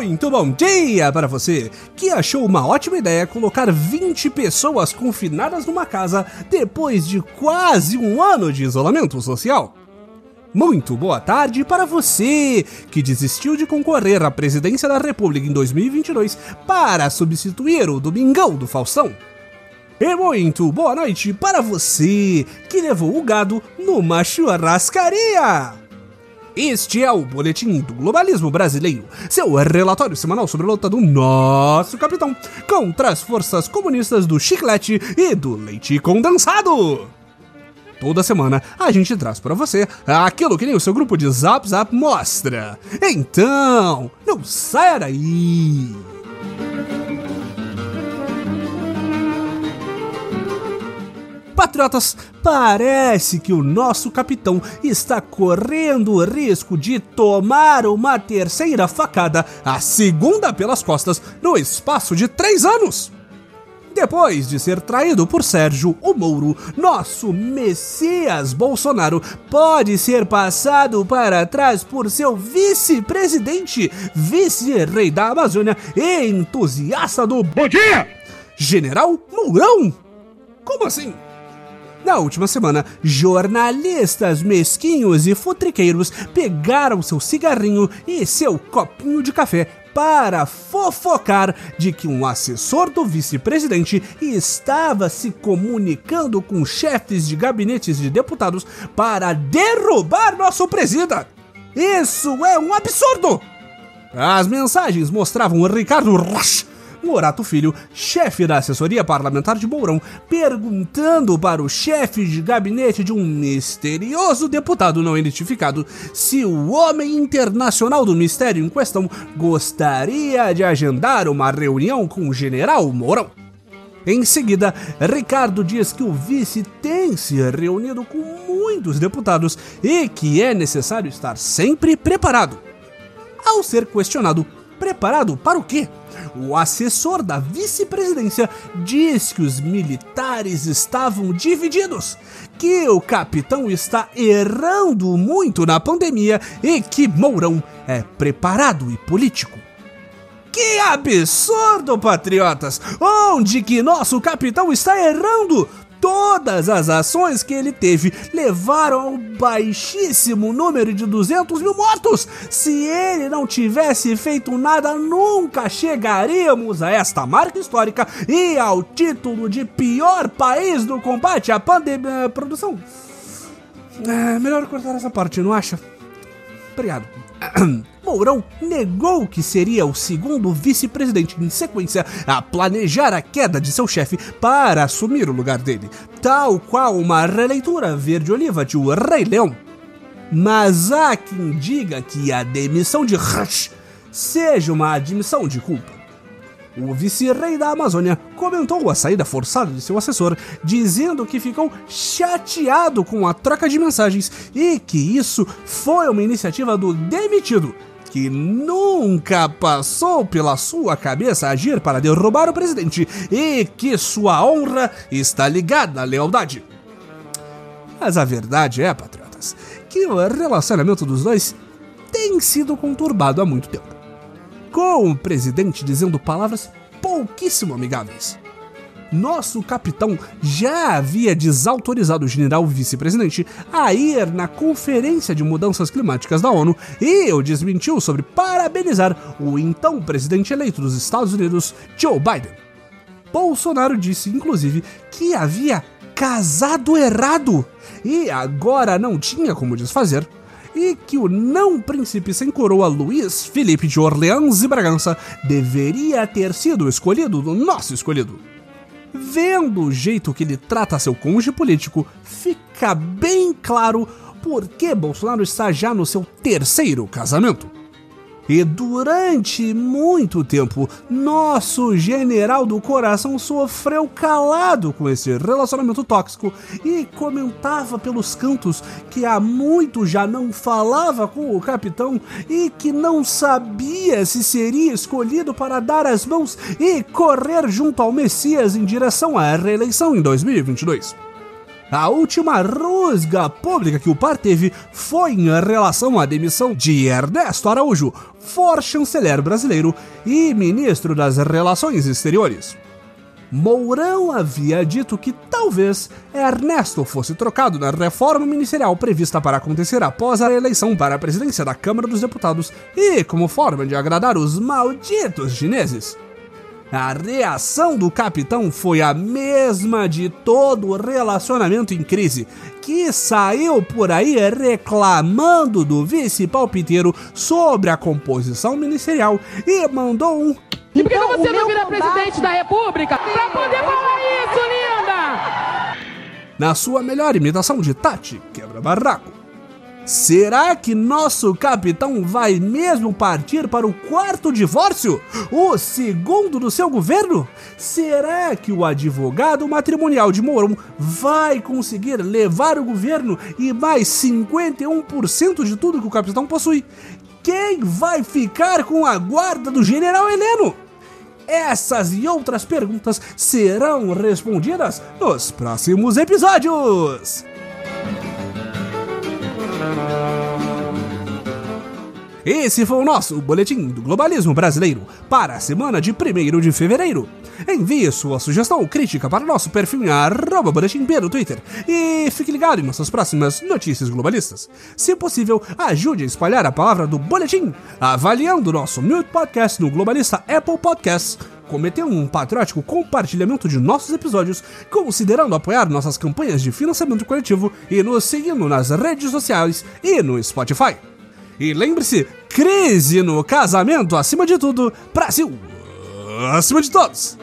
Muito bom dia para você que achou uma ótima ideia colocar 20 pessoas confinadas numa casa depois de quase um ano de isolamento social. Muito boa tarde para você que desistiu de concorrer à presidência da República em 2022 para substituir o Domingão do Faustão. E muito boa noite para você que levou o gado numa churrascaria. Este é o Boletim do Globalismo Brasileiro, seu relatório semanal sobre a luta do nosso capitão contra as forças comunistas do chiclete e do leite condensado. Toda semana a gente traz para você aquilo que nem o seu grupo de Zap Zap mostra. Então, não saia daí! Patriotas, parece que o nosso capitão está correndo o risco de tomar uma terceira facada, a segunda pelas costas, no espaço de três anos. Depois de ser traído por Sérgio o Mouro, nosso Messias Bolsonaro pode ser passado para trás por seu vice-presidente, vice-rei da Amazônia e entusiasta do Bom Dia! General Mourão! Como assim? Na última semana, jornalistas mesquinhos e futriqueiros pegaram seu cigarrinho e seu copinho de café para fofocar de que um assessor do vice-presidente estava se comunicando com chefes de gabinetes de deputados para derrubar nosso presida. Isso é um absurdo! As mensagens mostravam Ricardo Rocha Morato Filho, chefe da assessoria parlamentar de Mourão, perguntando para o chefe de gabinete de um misterioso deputado não identificado se o homem internacional do mistério em questão gostaria de agendar uma reunião com o general Mourão. Em seguida, Ricardo diz que o vice tem se reunido com muitos deputados e que é necessário estar sempre preparado. Ao ser questionado, preparado para o quê? O assessor da vice-presidência diz que os militares estavam divididos, que o capitão está errando muito na pandemia e que Mourão é preparado e político. Que absurdo, patriotas! Onde que nosso capitão está errando? Todas as ações que ele teve levaram ao baixíssimo número de 200 mil mortos. Se ele não tivesse feito nada, nunca chegaríamos a esta marca histórica e ao título de pior país no combate à pandemia. Produção. É melhor cortar essa parte, não acha? Obrigado. Mourão negou que seria o segundo vice-presidente em sequência a planejar a queda de seu chefe para assumir o lugar dele, tal qual uma releitura verde-oliva de O Rei Leão. Mas há quem diga que a demissão de Rush seja uma admissão de culpa. O vice-rei da Amazônia comentou a saída forçada de seu assessor, dizendo que ficou chateado com a troca de mensagens e que isso foi uma iniciativa do demitido, que nunca passou pela sua cabeça agir para derrubar o presidente e que sua honra está ligada à lealdade. Mas a verdade é, patriotas, que o relacionamento dos dois tem sido conturbado há muito tempo com o presidente dizendo palavras pouquíssimo amigáveis. Nosso capitão já havia desautorizado o general vice-presidente a ir na Conferência de Mudanças Climáticas da ONU e o desmentiu sobre parabenizar o então presidente eleito dos Estados Unidos, Joe Biden. Bolsonaro disse, inclusive, que havia casado errado e agora não tinha como desfazer e que o não príncipe sem coroa Luiz Felipe de Orleans e Bragança deveria ter sido escolhido do nosso escolhido. Vendo o jeito que ele trata seu cônjuge político, fica bem claro por que Bolsonaro está já no seu terceiro casamento. E durante muito tempo, nosso general do coração sofreu calado com esse relacionamento tóxico e comentava pelos cantos que há muito já não falava com o capitão e que não sabia se seria escolhido para dar as mãos e correr junto ao Messias em direção à reeleição em 2022. A última rusga pública que o par teve foi em relação à demissão de Ernesto Araújo, for-chanceler brasileiro e ministro das Relações Exteriores. Mourão havia dito que talvez Ernesto fosse trocado na reforma ministerial prevista para acontecer após a eleição para a presidência da Câmara dos Deputados e como forma de agradar os malditos chineses. A reação do capitão foi a mesma de todo o relacionamento em crise, que saiu por aí reclamando do vice-palpiteiro sobre a composição ministerial e mandou um. E por que então, você não vira combate... presidente da República pra poder falar isso, linda? Na sua melhor imitação de Tati, quebra-barraco. Será que nosso capitão vai mesmo partir para o quarto divórcio? O segundo do seu governo? Será que o advogado matrimonial de Mourão vai conseguir levar o governo e mais 51% de tudo que o capitão possui? Quem vai ficar com a guarda do general Heleno? Essas e outras perguntas serão respondidas nos próximos episódios. Esse foi o nosso Boletim do Globalismo Brasileiro para a semana de 1 de fevereiro. Envie sua sugestão ou crítica para nosso perfil em arroba boletim no Twitter e fique ligado em nossas próximas notícias globalistas. Se possível, ajude a espalhar a palavra do Boletim, avaliando nosso Mute Podcast no Globalista Apple Podcasts cometer um patriótico compartilhamento de nossos episódios, considerando apoiar nossas campanhas de financiamento coletivo e nos seguindo nas redes sociais e no Spotify. E lembre-se, crise no casamento acima de tudo, Brasil acima de todos!